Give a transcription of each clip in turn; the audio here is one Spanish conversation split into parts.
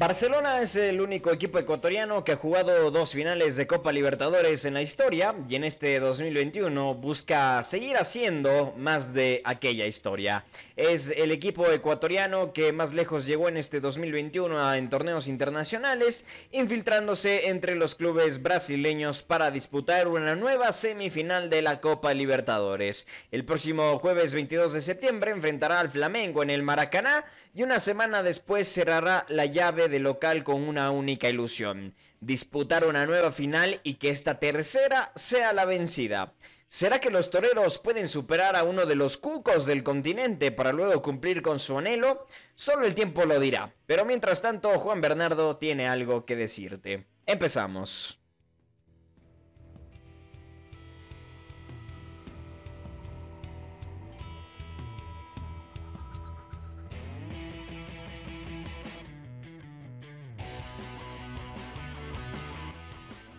Barcelona es el único equipo ecuatoriano que ha jugado dos finales de Copa Libertadores en la historia y en este 2021 busca seguir haciendo más de aquella historia. Es el equipo ecuatoriano que más lejos llegó en este 2021 en torneos internacionales, infiltrándose entre los clubes brasileños para disputar una nueva semifinal de la Copa Libertadores. El próximo jueves 22 de septiembre enfrentará al Flamengo en el Maracaná y una semana después cerrará la llave de local con una única ilusión, disputar una nueva final y que esta tercera sea la vencida. ¿Será que los toreros pueden superar a uno de los cucos del continente para luego cumplir con su anhelo? Solo el tiempo lo dirá. Pero mientras tanto, Juan Bernardo tiene algo que decirte. Empezamos.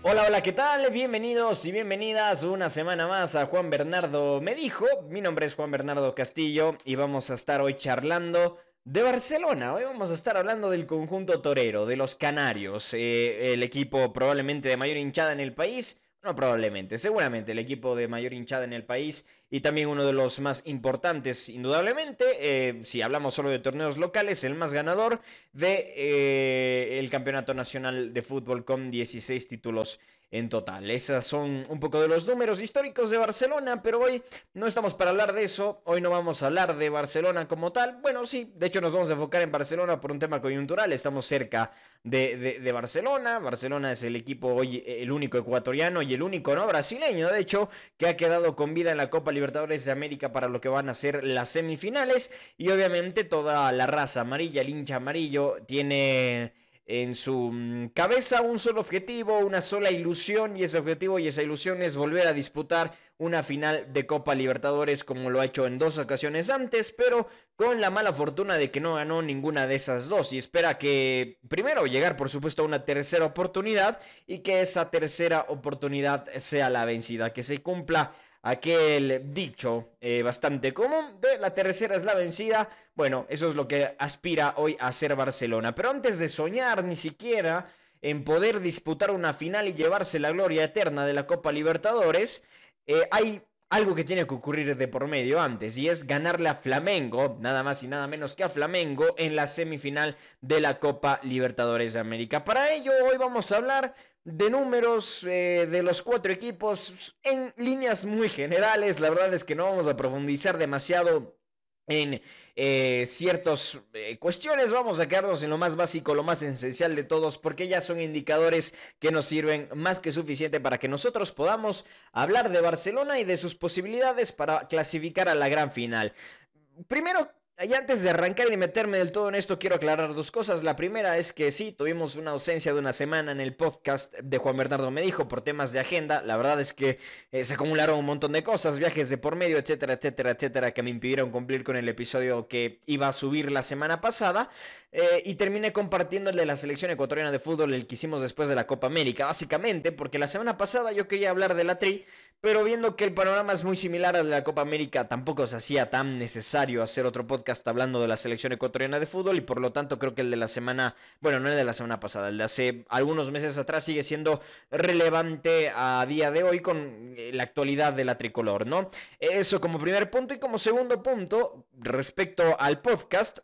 Hola, hola, ¿qué tal? Bienvenidos y bienvenidas una semana más a Juan Bernardo Me Dijo. Mi nombre es Juan Bernardo Castillo y vamos a estar hoy charlando de Barcelona. Hoy vamos a estar hablando del conjunto torero, de los Canarios, eh, el equipo probablemente de mayor hinchada en el país no, probablemente, seguramente el equipo de mayor hinchada en el país y también uno de los más importantes, indudablemente, eh, si hablamos solo de torneos locales, el más ganador de eh, Campeonato Nacional de Fútbol con 16 títulos en total. Esos son un poco de los números históricos de Barcelona, pero hoy no estamos para hablar de eso, hoy no vamos a hablar de Barcelona como tal. Bueno, sí, de hecho nos vamos a enfocar en Barcelona por un tema coyuntural, estamos cerca de, Barcelona, Barcelona es el equipo hoy, el único ecuatoriano y el único no brasileño, de hecho, que ha quedado con vida en la Copa Libertadores de América para lo que van a ser las semifinales y obviamente toda la raza amarilla, el hincha amarillo, tiene en su mm, cabeza un solo objetivo, una sola ilusión y ese objetivo y esa ilusión es volver a disputar una final de Copa Libertadores como lo ha hecho en dos ocasiones antes, pero con la mala fortuna de que no ganó ninguna de esas dos y espera que primero llegar por supuesto a una tercera oportunidad y que esa tercera oportunidad sea la vencida, que se cumpla aquel dicho eh, bastante común de la tercera es la vencida. Bueno, eso es lo que aspira hoy a ser Barcelona. Pero antes de soñar ni siquiera en poder disputar una final y llevarse la gloria eterna de la Copa Libertadores, eh, hay algo que tiene que ocurrir de por medio antes y es ganarle a Flamengo, nada más y nada menos que a Flamengo en la semifinal de la Copa Libertadores de América. Para ello hoy vamos a hablar de números eh, de los cuatro equipos en líneas muy generales. La verdad es que no vamos a profundizar demasiado en eh, ciertas eh, cuestiones. Vamos a quedarnos en lo más básico, lo más esencial de todos, porque ya son indicadores que nos sirven más que suficiente para que nosotros podamos hablar de Barcelona y de sus posibilidades para clasificar a la gran final. Primero, y antes de arrancar y meterme del todo en esto, quiero aclarar dos cosas. La primera es que sí, tuvimos una ausencia de una semana en el podcast de Juan Bernardo Me Dijo por temas de agenda. La verdad es que eh, se acumularon un montón de cosas, viajes de por medio, etcétera, etcétera, etcétera, que me impidieron cumplir con el episodio que iba a subir la semana pasada. Eh, y terminé compartiendo el de la selección ecuatoriana de fútbol, el que hicimos después de la Copa América. Básicamente, porque la semana pasada yo quería hablar de la Tri, pero viendo que el panorama es muy similar al de la Copa América, tampoco se hacía tan necesario hacer otro podcast hablando de la selección ecuatoriana de fútbol y por lo tanto creo que el de la semana, bueno, no el de la semana pasada, el de hace algunos meses atrás sigue siendo relevante a día de hoy con eh, la actualidad de la tricolor, ¿no? Eso como primer punto y como segundo punto, respecto al podcast,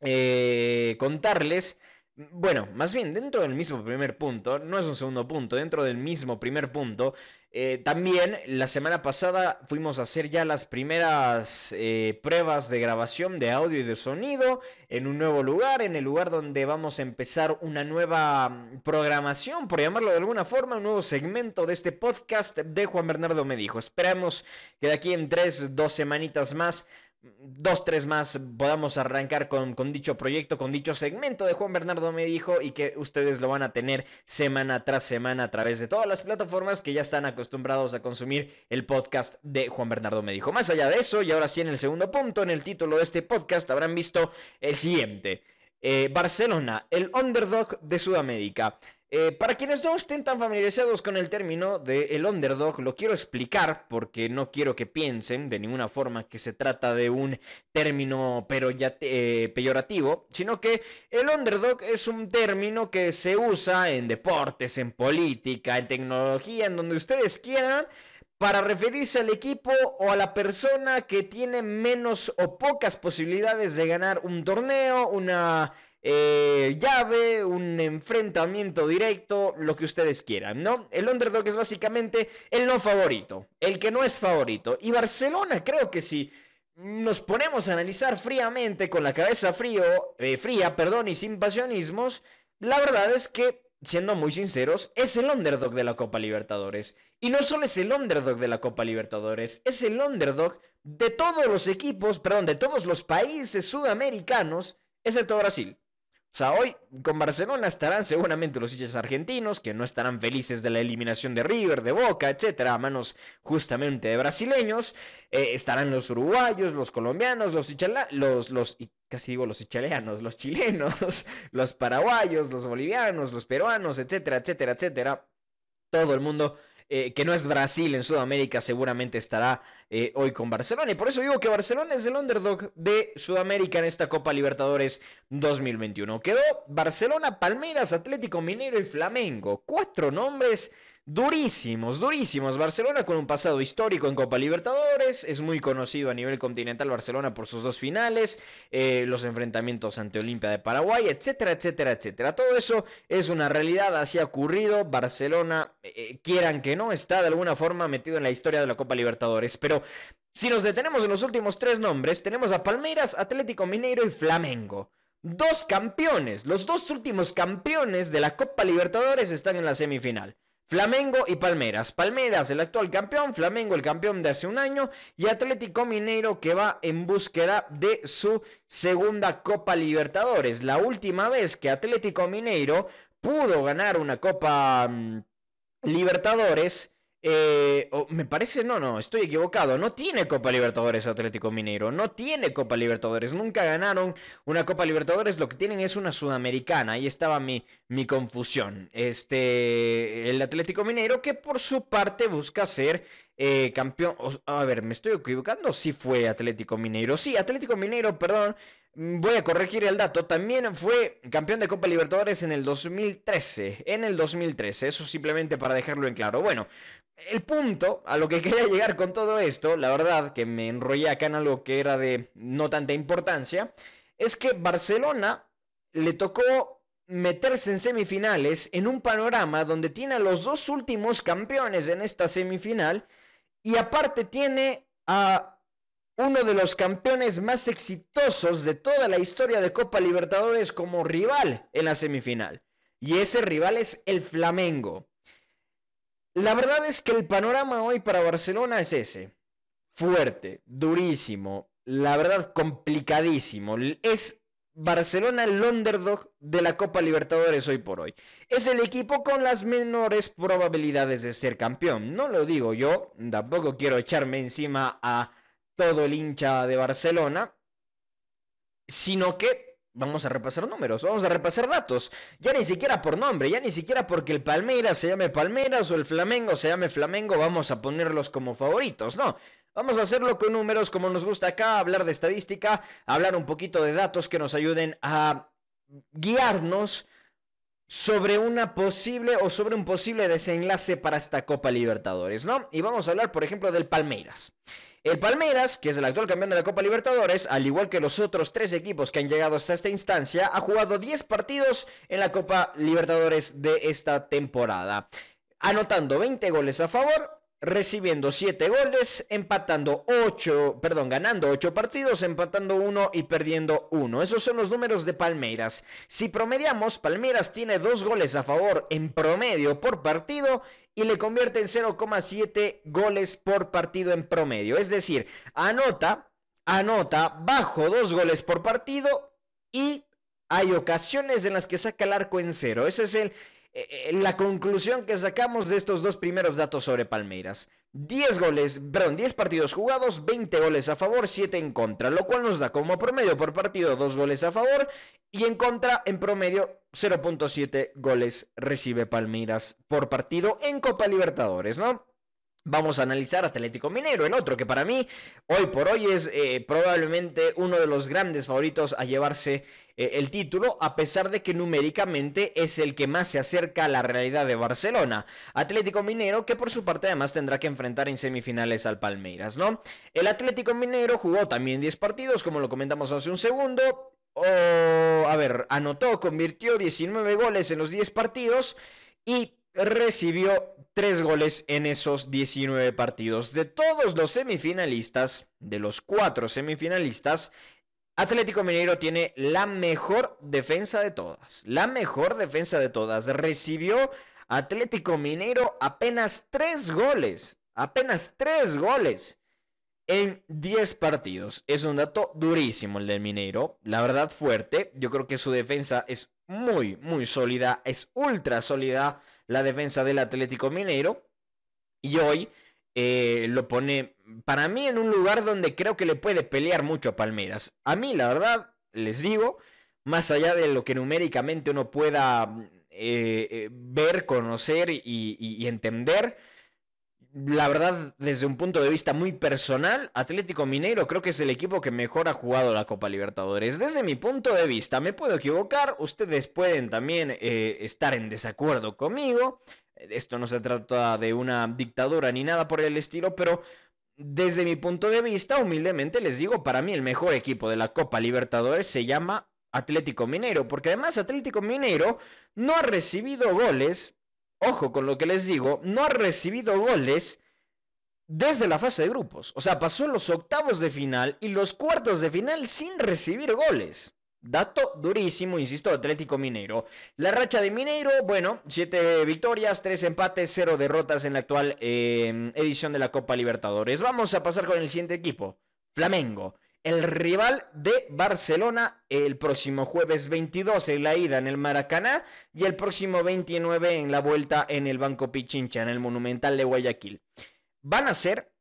eh, contarles bueno, más bien dentro del mismo primer punto, no es un segundo punto, dentro del mismo primer punto, eh, también la semana pasada fuimos a hacer ya las primeras eh, pruebas de grabación de audio y de sonido en un nuevo lugar, en el lugar donde vamos a empezar una nueva mm, programación, por llamarlo de alguna forma, un nuevo segmento de este podcast de Juan Bernardo Me Dijo. Esperamos que de aquí en tres, dos semanitas más dos, tres más podamos arrancar con, dicho proyecto, con dicho segmento de Juan Bernardo me dijo y que ustedes lo van a tener semana tras semana a través de todas las plataformas que ya están acostumbrados a consumir el podcast de Juan Bernardo me dijo. Más allá de eso, y ahora sí en el segundo punto, en el título de este podcast habrán visto el siguiente. Eh, Barcelona, el underdog de Sudamérica. Eh, para quienes no estén tan familiarizados con el término de el underdog, lo quiero explicar porque no quiero que piensen de ninguna forma que se trata de un término pero ya eh, peyorativo, sino que el underdog es un término que se usa en deportes, en política, en tecnología, en donde ustedes quieran para referirse al equipo o a la persona que tiene menos o pocas posibilidades de ganar un torneo, una eh, llave, un enfrentamiento directo, lo que ustedes quieran, ¿no? El underdog es básicamente el no favorito, el que no es favorito. Y Barcelona creo que si nos ponemos a analizar fríamente, con la cabeza frío, eh, fría, perdón, y sin pasionismos, la verdad es que, siendo muy sinceros, es el underdog de la Copa Libertadores. Y no solo es el underdog de la Copa Libertadores, es el underdog de todos los equipos, perdón, de todos los países sudamericanos, excepto Brasil. O sea, hoy con Barcelona estarán seguramente los hinchas argentinos, que no estarán felices de la eliminación de River, de Boca, etcétera, a manos justamente de brasileños. Eh, estarán los uruguayos, los colombianos, los los, los, casi digo los los chilenos, los paraguayos, los bolivianos, los peruanos, etcétera, etcétera, etcétera. Todo el mundo eh, que no es Brasil en Sudamérica, seguramente estará eh, hoy con Barcelona. Y por eso digo que Barcelona es el underdog de Sudamérica en esta Copa Libertadores 2021. Quedó Barcelona, Palmeiras, Atlético Mineiro y Flamengo. Cuatro nombres durísimos, durísimos. Barcelona con un pasado histórico en Copa Libertadores, es muy conocido a nivel continental Barcelona por sus dos finales, eh, los enfrentamientos ante Olimpia de Paraguay, etcétera, etcétera, etcétera. Todo eso es una realidad, así ha ocurrido. Barcelona, eh, eh, quieran que no, está de alguna forma metido en la historia de la Copa Libertadores, pero... Si nos detenemos en los últimos tres nombres, tenemos a Palmeiras, Atlético Mineiro y Flamengo. Dos campeones, los dos últimos campeones de la Copa Libertadores están en la semifinal. Flamengo y Palmeras. Palmeras, el actual campeón, Flamengo, el campeón de hace un año, y Atlético Mineiro que va en búsqueda de su segunda Copa Libertadores. La última vez que Atlético Mineiro pudo ganar una Copa mm, Libertadores eh, me parece, no, no, estoy equivocado. No tiene Copa Libertadores Atlético Mineiro. No tiene Copa Libertadores. Nunca ganaron una Copa Libertadores. Lo que tienen es una sudamericana. Ahí estaba mi, mi confusión. Este, el Atlético Mineiro que por su parte busca ser eh, campeón. A ver, ¿me estoy equivocando? Sí fue Atlético Mineiro. Sí, Atlético Mineiro, perdón. Mm, voy a corregir el dato. También fue campeón de Copa Libertadores en el 2013. En el 2013. Eso simplemente para dejarlo en claro. Bueno, el punto a lo que quería llegar con todo esto, la verdad que me enrollé acá en algo que era de no tanta importancia, es que Barcelona le tocó meterse en semifinales en un panorama donde tiene a los dos últimos campeones en esta semifinal y aparte tiene a uno de los campeones más exitosos de toda la historia de Copa Libertadores como rival en la semifinal. Y ese rival es el Flamengo. La verdad es que el panorama hoy para Barcelona es ese. Fuerte, durísimo, la verdad complicadísimo. Es Barcelona el underdog de la Copa Libertadores hoy por hoy. Es el equipo con las menores probabilidades de ser campeón. No lo digo yo, tampoco quiero echarme encima a todo el hincha de Barcelona, sino que Vamos a repasar números, vamos a repasar datos. Ya ni siquiera por nombre, ya ni siquiera porque el Palmeiras se llame Palmeiras o el Flamengo se llame Flamengo, vamos a ponerlos como favoritos. No, vamos a hacerlo con números como nos gusta acá, hablar de estadística, hablar un poquito de datos que nos ayuden a guiarnos sobre una posible o sobre un posible desenlace para esta Copa Libertadores, ¿no? Y vamos a hablar, por ejemplo, del Palmeiras. El Palmeiras, que es el actual campeón de la Copa Libertadores, al igual que los otros tres equipos que han llegado hasta esta instancia, ha jugado 10 partidos en la Copa Libertadores de esta temporada, anotando 20 goles a favor, recibiendo 7 goles, empatando 8, perdón, ganando 8 partidos, empatando 1 y perdiendo 1. Esos son los números de Palmeiras. Si promediamos, Palmeiras tiene 2 goles a favor en promedio por partido y le convierte en 0,7 goles por partido en promedio. Es decir, anota, anota bajo 2 goles por partido y hay ocasiones en las que saca el arco en cero. Ese es el, eh, eh, la conclusión que sacamos de estos dos primeros datos sobre Palmeiras. 10 goles, perdón, 10 partidos jugados, 20 goles a favor, 7 en contra, lo cual nos da como promedio por partido 2 goles a favor y en contra en promedio 0.7 goles recibe Palmeiras por partido en Copa Libertadores, ¿no? Vamos a analizar Atlético Minero, el otro que para mí hoy por hoy es eh, probablemente uno de los grandes favoritos a llevarse eh, el título, a pesar de que numéricamente es el que más se acerca a la realidad de Barcelona. Atlético Minero que por su parte además tendrá que enfrentar en semifinales al Palmeiras, ¿no? El Atlético Minero jugó también 10 partidos, como lo comentamos hace un segundo. a ver, anotó, convirtió 19 goles en los 10 partidos y recibió tres goles en esos 19 partidos. De todos los semifinalistas, de los cuatro semifinalistas, Atlético Mineiro tiene la mejor defensa de todas. La mejor defensa de todas. Recibió Atlético Mineiro apenas tres goles. Apenas tres goles en 10 partidos. Es un dato durísimo el del Mineiro. La verdad fuerte. Yo creo que su defensa es muy, muy sólida. Es ultra sólida la defensa del Atlético Mineiro. Y hoy eh, lo pone, para mí, en un lugar donde creo que le puede pelear mucho a Palmeiras. A mí, la verdad, les digo, más allá de lo que numéricamente uno pueda eh, eh, ver, conocer y entender, la verdad, desde un punto de vista muy personal, Atlético Mineiro creo que es el equipo que mejor ha jugado la Copa Libertadores. Desde mi punto de vista, me puedo equivocar, ustedes pueden también eh, estar en desacuerdo conmigo. Esto no se trata de una dictadura ni nada por el estilo, pero desde mi punto de vista, humildemente les digo, para mí el mejor equipo de la Copa Libertadores se llama Atlético Mineiro, porque además Atlético Mineiro no ha recibido goles ojo con lo que les digo, no ha recibido goles desde la fase de grupos. O sea, pasó los octavos de final y los cuartos de final sin recibir goles. Dato durísimo, insisto, Atlético Mineiro. La racha de Mineiro, bueno, 7 victorias, 3 empates, 0 derrotas en la actual em, edición de la Copa Libertadores. Vamos a pasar con el siguiente equipo, Flamengo el rival de Barcelona el próximo jueves 22 en la ida en el Maracaná y el próximo 29 en la vuelta en el Banco Pichincha, en el Monumental de Guayaquil. Van a ser,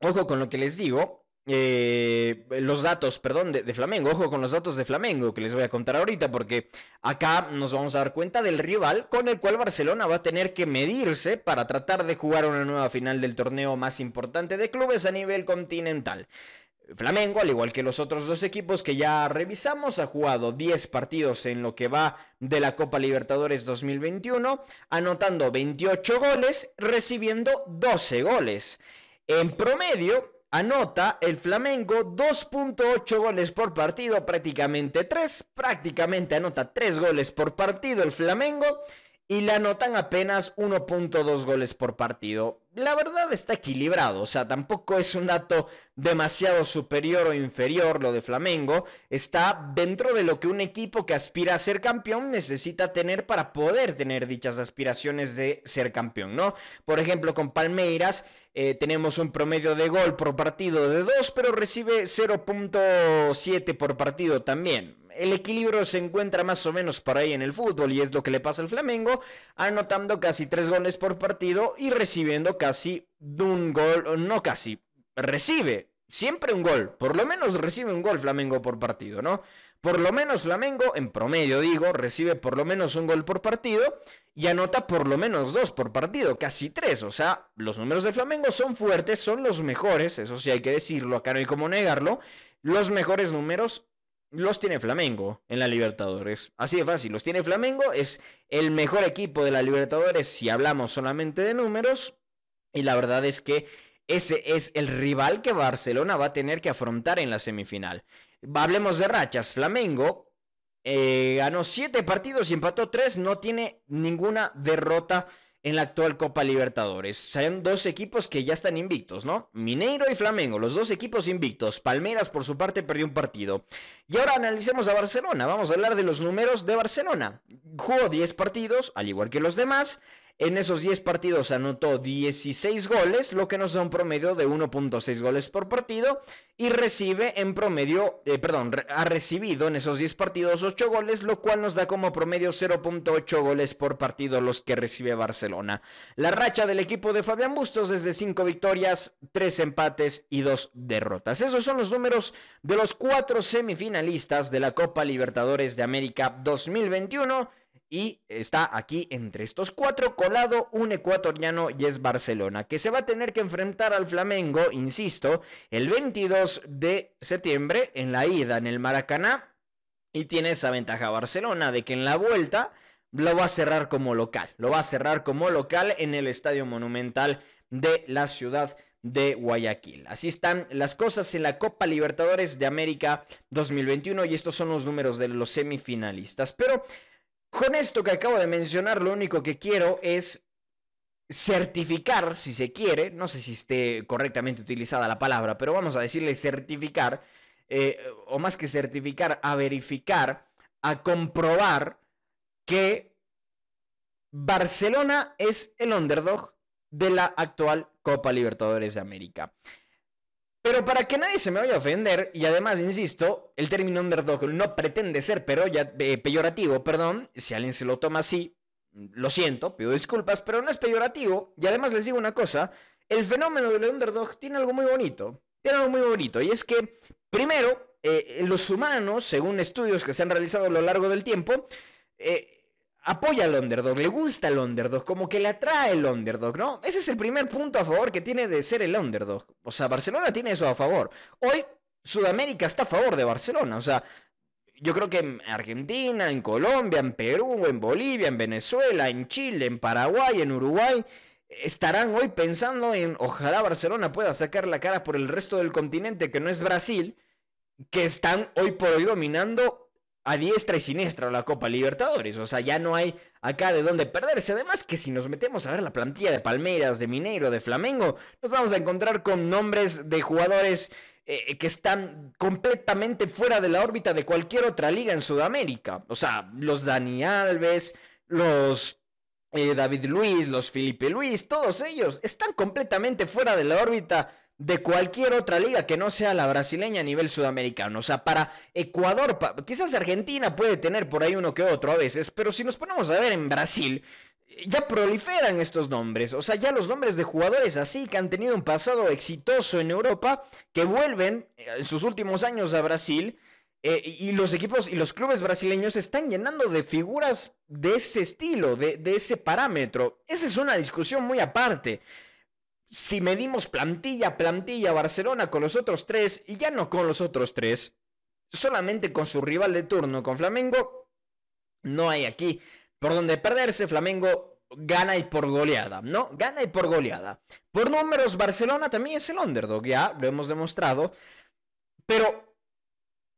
ojo con lo que les digo, eh, los datos, perdón, de, de, Flamengo, ojo con los datos de Flamengo que les voy a contar ahorita, porque acá nos vamos a dar cuenta del rival con el cual Barcelona va a tener que medirse para tratar de jugar una nueva final del torneo más importante de clubes a nivel continental. Flamengo, al igual que los otros dos equipos que ya revisamos, ha jugado 10 partidos en lo que va de la Copa Libertadores 2021, anotando 28 goles, recibiendo 12 goles. En promedio, anota el Flamengo 2.8 goles por partido, prácticamente 3, prácticamente anota 3 goles por partido el Flamengo y le anotan apenas 1.2 goles por partido. La verdad está equilibrado, o sea, tampoco es un dato demasiado superior o inferior lo de Flamengo, está dentro de lo que un equipo que aspira a ser campeón necesita tener para poder tener dichas aspiraciones de ser campeón, ¿no? Por ejemplo, con Palmeiras eh, tenemos un promedio de gol por partido de 2, pero recibe 0.7 por partido también el equilibrio se encuentra más o menos por ahí en el fútbol y es lo que le pasa al Flamengo, anotando casi tres goles por partido y recibiendo casi un gol, no casi, recibe siempre un gol, por lo menos recibe un gol Flamengo por partido, ¿no? Por lo menos Flamengo, en promedio digo, recibe por lo menos un gol por partido y anota por lo menos dos por partido, casi tres. O sea, los números de Flamengo son fuertes, son los mejores, eso sí hay que decirlo, acá no hay como negarlo. Los mejores números los tiene Flamengo en la Libertadores. Así de fácil, los tiene Flamengo, es el mejor equipo de la Libertadores si hablamos solamente de números. Y la verdad es que ese es el rival que Barcelona va a tener que afrontar en la semifinal. Hablemos de rachas. Flamengo eh, ganó 7 partidos y empató 3, no tiene ninguna derrota en la actual Copa Libertadores. Son dos equipos que ya están invictos, ¿no? Mineiro y Flamengo, los dos equipos invictos. Palmeras, por su parte, perdió un partido. Y ahora analicemos a Barcelona. Vamos a hablar de los números de Barcelona. Jugó 10 partidos, al igual que los demás. En esos 10 partidos anotó 16 goles, lo que nos da un promedio de 1.6 goles por partido y recibe en promedio, eh, perdón, ha recibido en esos 10 partidos 8 goles, lo cual nos da como promedio 0.8 goles por partido los que recibe Barcelona. La racha del equipo de Fabián Bustos es de 5 victorias, 3 empates y 2 derrotas. Esos son los números de los 4 semifinalistas de la Copa Libertadores de América 2021 y está aquí entre estos cuatro colado un ecuatoriano y es Barcelona, que se va a tener que enfrentar al Flamengo, insisto, el 22 de septiembre en la ida en el Maracaná. Y tiene esa ventaja Barcelona de que en la vuelta lo va a cerrar como local. Lo va a cerrar como local en el Estadio Monumental de la ciudad de Guayaquil. Así están las cosas en la Copa Libertadores de América 2021 y estos son los números de los semifinalistas. Pero con esto que acabo de mencionar, lo único que quiero es certificar, si se quiere, no sé si esté correctamente utilizada la palabra, pero vamos a decirle certificar, eh, o más que certificar, a verificar, a comprobar que Barcelona es el underdog de la actual Copa Libertadores de América. Pero para que nadie se me vaya a ofender, y además, insisto, el término underdog no pretende ser pero ya, eh, peyorativo, perdón, si alguien se lo toma así, lo siento, pido disculpas, pero no es peyorativo. Y además les digo una cosa, el fenómeno del underdog tiene algo muy bonito, tiene algo muy bonito, y es que, primero, eh, los humanos, según estudios que se han realizado a lo largo del tiempo, eh, apoya al underdog, le gusta el underdog, como que le atrae el underdog, ¿no? Ese es el primer punto a favor que tiene de ser el underdog. O sea, Barcelona tiene eso a favor. Hoy Sudamérica está a favor de Barcelona, o sea, yo creo que en Argentina, en Colombia, en Perú, en Bolivia, en Venezuela, en Chile, en Paraguay, en Uruguay, estarán hoy pensando en ojalá Barcelona pueda sacar la cara por el resto del continente que no es Brasil, que están hoy por hoy dominando a diestra y siniestra la Copa Libertadores. O sea, ya no hay acá de dónde perderse. Además que si nos metemos a ver la plantilla de Palmeiras, de Mineiro, de Flamengo, nos vamos a encontrar con nombres de jugadores eh, que están completamente fuera de la órbita de cualquier otra liga en Sudamérica. O sea, los Dani Alves, los eh, David Luis, los Felipe Luis, todos ellos están completamente fuera de la órbita de cualquier otra liga que no sea la brasileña a nivel sudamericano. O sea, para Ecuador, quizás Argentina puede tener por ahí uno que otro a veces, pero si nos ponemos a ver en Brasil, ya proliferan estos nombres. O sea, ya los nombres de jugadores así que han tenido un pasado exitoso en Europa, que vuelven eh, en sus últimos años a Brasil. Eh, y los equipos y los clubes brasileños están llenando de figuras de ese estilo, de, de ese parámetro. Esa es una discusión muy aparte si medimos plantilla plantilla Barcelona con los otros tres, y ya no con los otros tres, solamente con su rival de turno, con Flamengo, no hay aquí por donde perderse. Flamengo gana y por goleada, ¿no? Gana y por goleada. Por números, Barcelona también es el underdog, ya lo hemos demostrado. Pero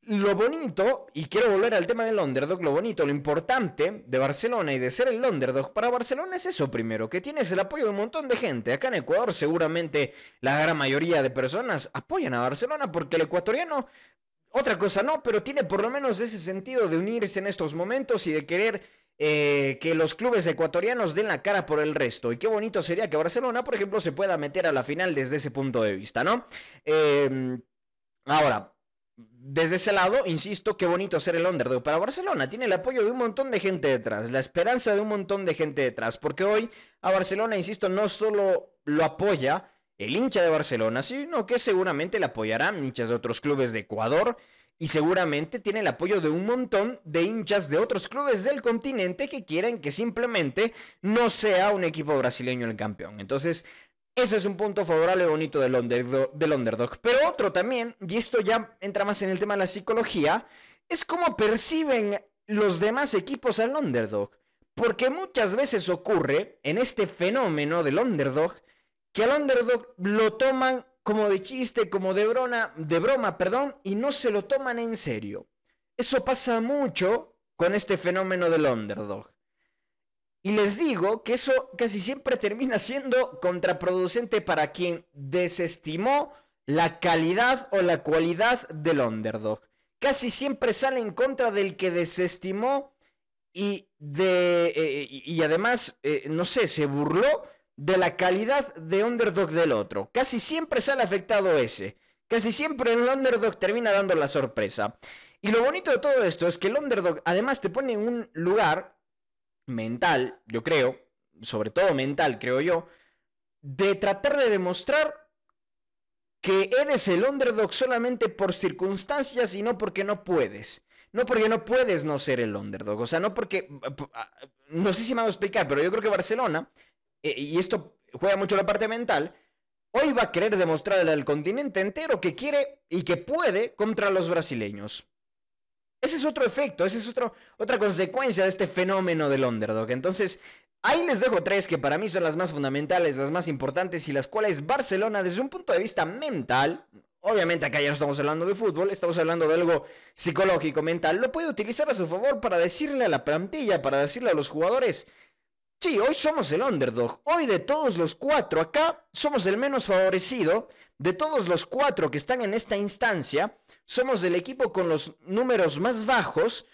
lo bonito, y quiero volver al tema del underdog, lo bonito, lo importante de Barcelona y de ser el underdog para Barcelona es eso primero, que tienes el apoyo de un montón de gente. Acá en Ecuador seguramente la gran mayoría de personas apoyan a Barcelona porque el ecuatoriano, otra cosa no, pero tiene por lo menos ese sentido de unirse en estos momentos y de querer eh, que los clubes ecuatorianos den la cara por el resto. Y qué bonito sería que Barcelona, por ejemplo, se pueda meter a la final desde ese punto de vista, ¿no? Eh, ahora, desde ese lado, insisto, qué bonito ser el underdog para Barcelona. Tiene el apoyo de un montón de gente detrás, la esperanza de un montón de gente detrás. Porque hoy a Barcelona, insisto, no solo lo apoya el hincha de Barcelona, sino que seguramente le apoyarán hinchas de otros clubes de Ecuador. Y seguramente tiene el apoyo de un montón de hinchas de otros clubes del continente que quieren que simplemente no sea un equipo brasileño el campeón. Entonces, ese es un punto favorable bonito del underdog, del underdog. Pero otro también, y esto ya entra más en el tema de la psicología, es cómo perciben los demás equipos al underdog. Porque muchas veces ocurre en este fenómeno del underdog que al underdog lo toman como de chiste, como de broma, de broma, perdón, y no se lo toman en serio. Eso pasa mucho con este fenómeno del underdog. Y les digo que eso casi siempre termina siendo contraproducente para quien desestimó la calidad o la cualidad del underdog. Casi siempre sale en contra del que desestimó y, de, eh, y además, eh, no sé, se burló de la calidad de underdog del otro. Casi siempre sale afectado ese. Casi siempre el underdog termina dando la sorpresa. Y lo bonito de todo esto es que el underdog además te pone en un lugar mental, yo creo, sobre todo mental, creo yo, de tratar de demostrar que eres el underdog solamente por circunstancias y no porque no puedes. No porque no puedes no ser el underdog. O sea, no porque... No sé si me hago explicar, pero yo creo que Barcelona, eh, y esto juega mucho la parte mental, hoy va a querer demostrarle al continente entero que quiere y que puede contra los brasileños. Ese es otro efecto, esa es otro, otra consecuencia de este fenómeno del underdog. Entonces, ahí les dejo tres que para mí son las más fundamentales, las más importantes y las cuales Barcelona, desde un punto de vista mental, obviamente acá ya no estamos hablando de fútbol, estamos hablando de algo psicológico, mental, lo puede utilizar a su favor para decirle a la plantilla, para decirle a los jugadores, sí, hoy somos el underdog, hoy de todos los cuatro acá somos el menos favorecido, de todos los cuatro que están en esta instancia, somos el equipo con los números más bajos,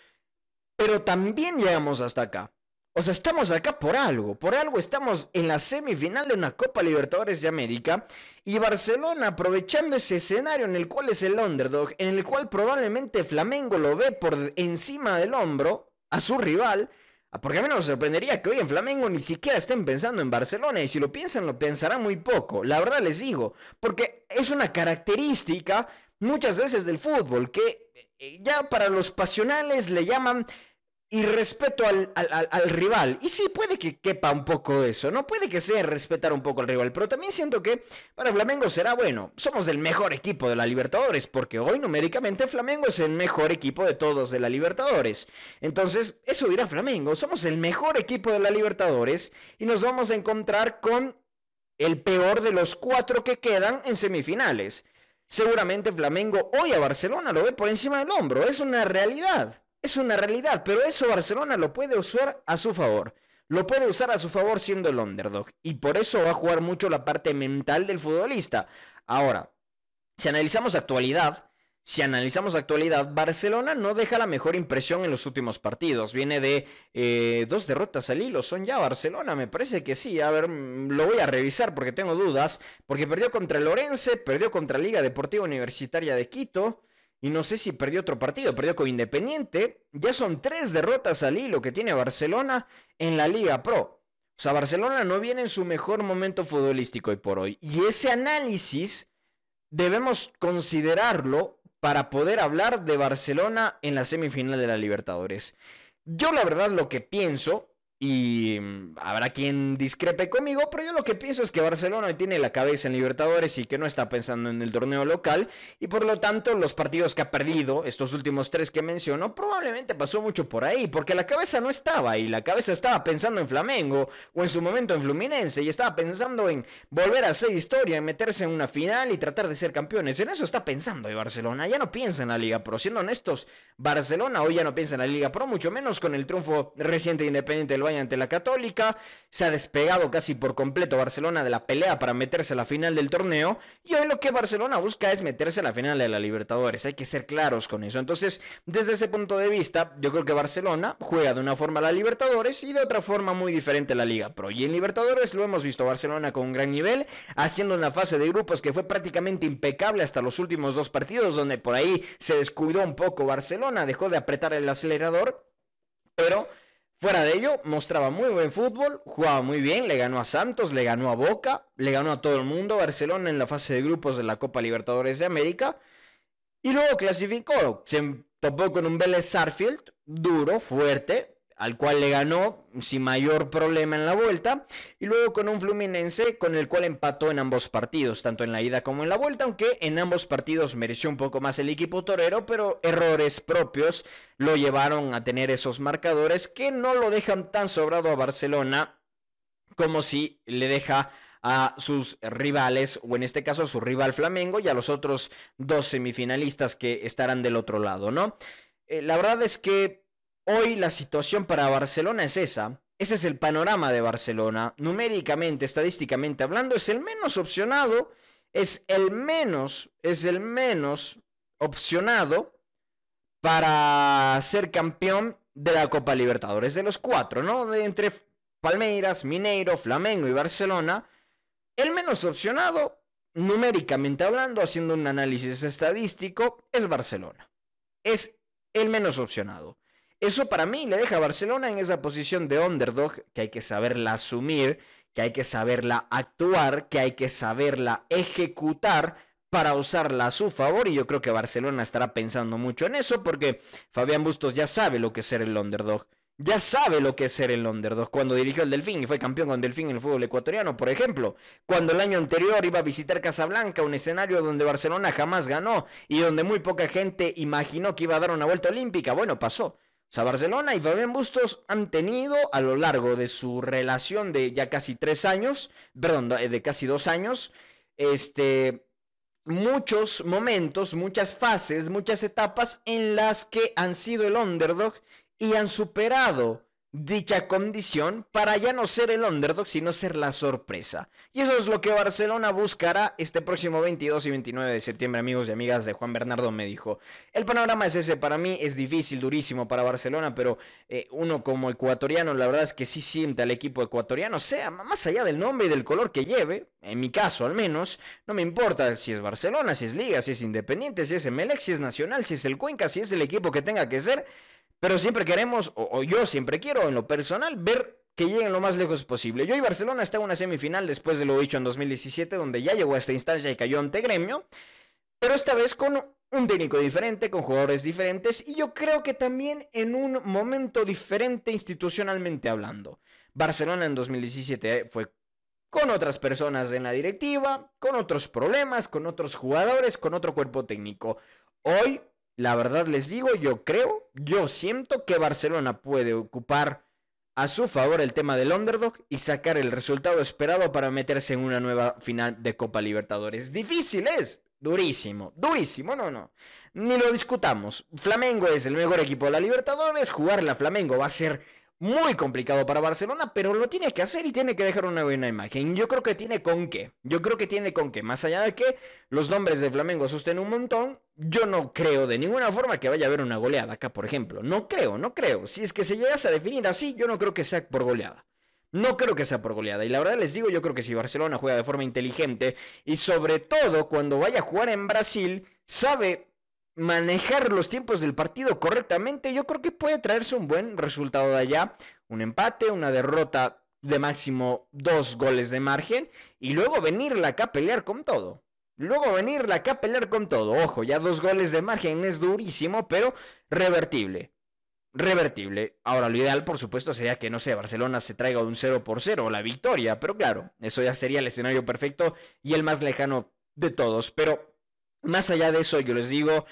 pero también llegamos hasta acá. O sea, estamos acá por algo, por algo estamos en la semifinal de una Copa Libertadores de América y Barcelona aprovechando ese escenario en el cual es el underdog, en el cual probablemente Flamengo lo ve por encima del hombro a su rival, porque a mí no me sorprendería que hoy en Flamengo ni siquiera estén pensando en Barcelona y si lo piensan lo pensarán muy poco, la verdad les digo, porque es una característica muchas veces del fútbol que eh, ya para los pasionales le llaman y respeto al, rival. Y sí, puede que quepa un poco de eso, ¿no? Puede que sea respetar un poco al rival, pero también siento que para Flamengo será bueno. Somos el mejor equipo de la Libertadores, porque hoy numéricamente Flamengo es el mejor equipo de todos de la Libertadores. Entonces, eso dirá Flamengo, somos el mejor equipo de la Libertadores y nos vamos a encontrar con el peor de los cuatro que quedan en semifinales. Seguramente Flamengo hoy a Barcelona lo ve por encima del hombro, es una realidad. Es una realidad, pero eso Barcelona lo puede usar a su favor. Lo puede usar a su favor siendo el underdog. Y por eso va a jugar mucho la parte mental del futbolista. Ahora, si analizamos actualidad, si analizamos actualidad, Barcelona no deja la mejor impresión en los últimos partidos. Viene de eh, dos derrotas al hilo. Son ya Barcelona, me parece que sí. A ver, mm, lo voy a revisar porque tengo dudas. Porque perdió contra el Lorense, perdió contra Liga Deportiva Universitaria de Quito. Y no sé si perdió otro partido, perdió con Independiente. Ya son tres derrotas al hilo que tiene Barcelona en la Liga Pro. O sea, Barcelona no viene en su mejor momento futbolístico hoy por hoy. Y ese análisis debemos considerarlo para poder hablar de Barcelona en la semifinal de la Libertadores. Yo la verdad lo que pienso y mm, habrá quien discrepe conmigo, pero yo lo que pienso es que Barcelona tiene la cabeza en Libertadores y que no está pensando en el torneo local. Y por lo tanto, los partidos que ha perdido, estos últimos tres que menciono, probablemente pasó mucho por ahí, porque la cabeza no estaba ahí. La cabeza estaba pensando en Flamengo o en su momento en Fluminense y estaba pensando en volver a hacer historia, en meterse en una final y tratar de ser campeones. En eso está pensando hoy Barcelona. Ya no piensa en la Liga Pro. Siendo honestos, Barcelona hoy ya no piensa en la Liga Pro, mucho menos con el triunfo reciente e independiente del ante la Católica, se ha despegado casi por completo Barcelona de la pelea para meterse a la final del torneo y hoy lo que Barcelona busca es meterse a la final de la Libertadores, hay que ser claros con eso. Entonces, desde ese punto de vista, yo creo que Barcelona juega de una forma la Libertadores y de otra forma muy diferente la Liga Pro. Y en Libertadores lo hemos visto Barcelona con un gran nivel, haciendo una fase de grupos que fue prácticamente impecable hasta los últimos dos partidos, donde por ahí se descuidó un poco Barcelona, dejó de apretar el acelerador, pero Fuera de ello, mostraba muy buen fútbol, jugaba muy bien, le ganó a Santos, le ganó a Boca, le ganó a todo el mundo, Barcelona en la fase de grupos de la Copa Libertadores de América. Y luego clasificó, se topó con un Vélez Sarfield, duro, fuerte, al cual le ganó sin mayor problema en la vuelta, y luego con un Fluminense con el cual empató en ambos partidos, tanto en la ida como en la vuelta, aunque en ambos partidos mereció un poco más el equipo torero, pero errores propios lo llevaron a tener esos marcadores que no lo dejan tan sobrado a Barcelona como si le deja a sus rivales, o en este caso a su rival Flamengo y a los otros dos semifinalistas que estarán del otro lado, ¿no? Eh, la verdad es que Hoy la situación para Barcelona es esa. Ese es el panorama de Barcelona. Numéricamente, estadísticamente hablando, es el menos opcionado, es el menos, es el menos opcionado para ser campeón de la Copa Libertadores, de los cuatro, ¿no? De entre Palmeiras, Mineiro, Flamengo y Barcelona, el menos opcionado, numéricamente hablando, haciendo un análisis estadístico, es Barcelona. Es el menos opcionado. Eso para mí le deja a Barcelona en esa posición de underdog que hay que saberla asumir, que hay que saberla actuar, que hay que saberla ejecutar para usarla a su favor y yo creo que Barcelona estará pensando mucho en eso porque Fabián Bustos ya sabe lo que es ser el underdog. Ya sabe lo que es ser el underdog. Cuando dirigió el Delfín y fue campeón con Delfín en el fútbol ecuatoriano, por ejemplo. Cuando el año anterior iba a visitar Casablanca, un escenario donde Barcelona jamás ganó y donde muy poca gente imaginó que iba a dar una vuelta olímpica. Bueno, pasó. O sea, Barcelona y Fabián Bustos han tenido a lo largo de su relación de ya casi tres años, perdón, de casi dos años, este, muchos momentos, muchas fases, muchas etapas en las que han sido el underdog y han superado dicha condición para ya no ser el underdog, sino ser la sorpresa. Y eso es lo que Barcelona buscará este próximo 22 y 29 de septiembre, amigos y amigas de Juan Bernardo me dijo. El panorama es ese, para mí es difícil, durísimo para Barcelona, pero eh, uno como ecuatoriano, la verdad es que sí siente al equipo ecuatoriano, sea más allá del nombre y del color que lleve, en mi caso al menos, no me importa si es Barcelona, si es Liga, si es Independiente, si es Emelec, si es Nacional, si es el Cuenca, si es el equipo que tenga que ser pero siempre queremos, o, yo siempre quiero en lo personal, ver que lleguen lo más lejos posible. Yo y Barcelona está en una semifinal después de lo dicho en 2017, donde ya llegó a esta instancia y cayó ante Gremio, pero esta vez con un técnico diferente, con jugadores diferentes, y yo creo que también en un momento diferente institucionalmente hablando. Barcelona en 2017 fue con otras personas en la directiva, con otros problemas, con otros jugadores, con otro cuerpo técnico. Hoy la verdad les digo, yo creo, yo siento que Barcelona puede ocupar a su favor el tema del underdog y sacar el resultado esperado para meterse en una nueva final de Copa Libertadores. Difícil es, durísimo, durísimo, no, no. Ni lo discutamos. Flamengo es el mejor equipo de la Libertadores, jugar la Flamengo va a ser muy complicado para Barcelona, pero lo tiene que hacer y tiene que dejar una buena imagen. Yo creo que tiene con qué. Yo creo que tiene con qué. Más allá de que los nombres de Flamengo asusten un montón, yo no creo de ninguna forma que vaya a haber una goleada acá, por ejemplo. No creo, no creo. Si es que se llegase a definir así, yo no creo que sea por goleada. No creo que sea por goleada. Y la verdad les digo, yo creo que si Barcelona juega de forma inteligente y sobre todo cuando vaya a jugar en Brasil, sabe manejar los tiempos del partido correctamente, yo creo que puede traerse un buen resultado de allá. Un empate, una derrota de máximo dos goles de margen y luego venirla acá a pelear con todo. Luego venirla acá a pelear con todo. Ojo, ya dos goles de margen es durísimo, pero revertible. Revertible. Ahora, lo ideal, por supuesto, sería que, no sé, Barcelona se traiga un 0 por 0 la victoria. Pero claro, eso ya sería el escenario perfecto y el más lejano de todos. Pero más allá de eso, yo les digo,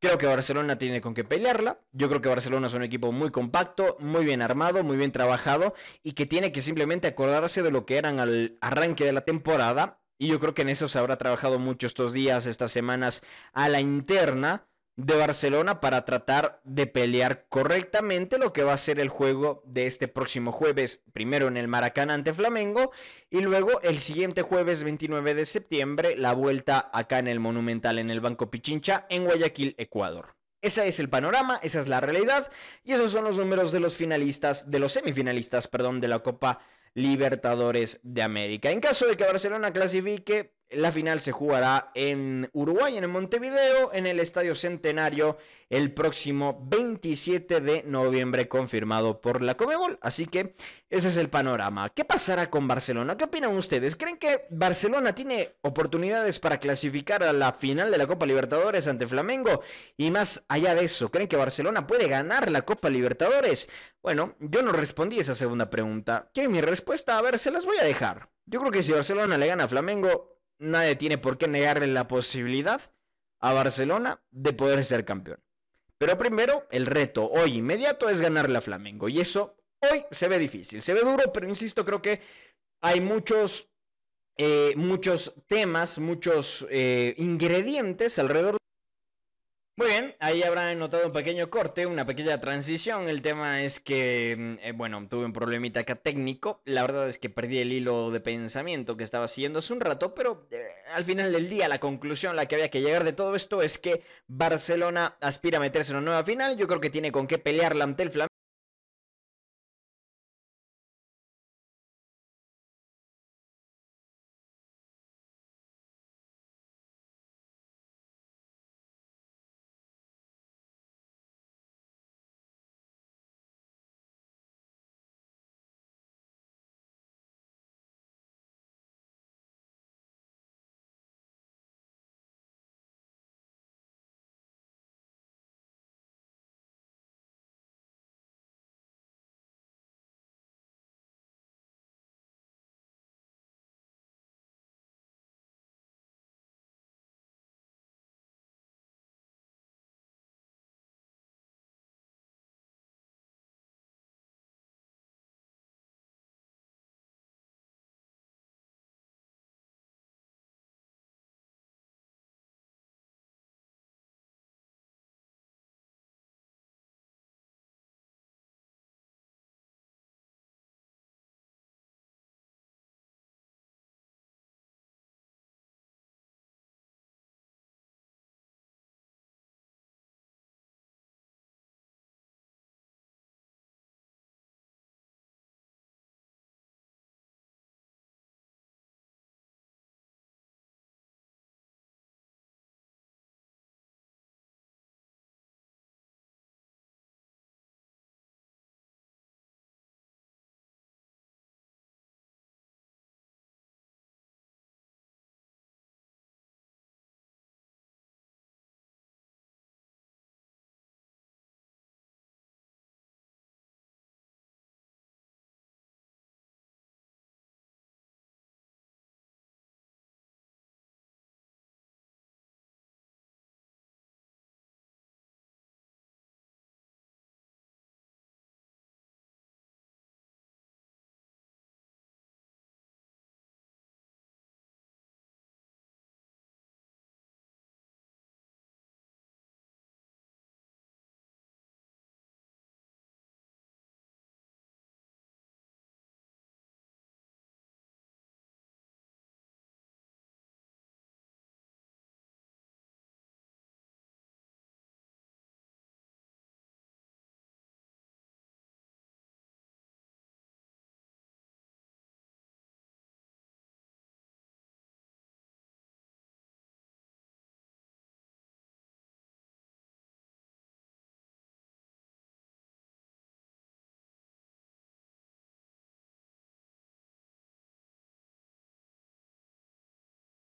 creo que Barcelona tiene con qué pelearla. Yo creo que Barcelona es un equipo muy compacto, muy bien armado, muy bien trabajado y que tiene que simplemente acordarse de lo que eran al arranque de la temporada. Y yo creo que en eso se habrá trabajado mucho estos días, estas semanas a la interna de Barcelona para tratar de pelear correctamente lo que va a ser el juego de este próximo jueves, primero en el Maracaná ante Flamengo y luego el siguiente jueves 29 de septiembre la vuelta acá en el Monumental en el Banco Pichincha en Guayaquil, Ecuador. Ese es el panorama, esa es la realidad y esos son los números de los finalistas, de los semifinalistas, perdón, de la Copa Libertadores de América. En caso de que Barcelona clasifique, la final se jugará en Uruguay, en Montevideo, en el Estadio Centenario, el próximo 27 de noviembre, confirmado por la Comebol. Así que ese es el panorama. ¿Qué pasará con Barcelona? ¿Qué opinan ustedes? ¿Creen que Barcelona tiene oportunidades para clasificar a la final de la Copa Libertadores ante Flamengo? Y más allá de eso, ¿creen que Barcelona puede ganar la Copa Libertadores? Bueno, yo no respondí esa segunda pregunta. ¿Qué mi respuesta? A ver, se las voy a dejar. Yo creo que si Barcelona le gana a Flamengo, nadie tiene por qué negarle la posibilidad a Barcelona de poder ser campeón. Pero primero, el reto hoy inmediato es ganarle a Flamengo. Y eso hoy se ve difícil, se ve duro, pero insisto, creo que hay muchos, eh, muchos temas, muchos eh, ingredientes alrededor muy bien, ahí habrán notado un pequeño corte, una pequeña transición. El tema es que, mm, eh, bueno, tuve un problemita acá técnico. La verdad es que perdí el hilo de pensamiento que estaba siguiendo hace un rato, pero eh, al final del día la conclusión a la que había que llegar de todo esto es que Barcelona aspira a meterse en una nueva final. Yo creo que tiene con qué pelearla ante el.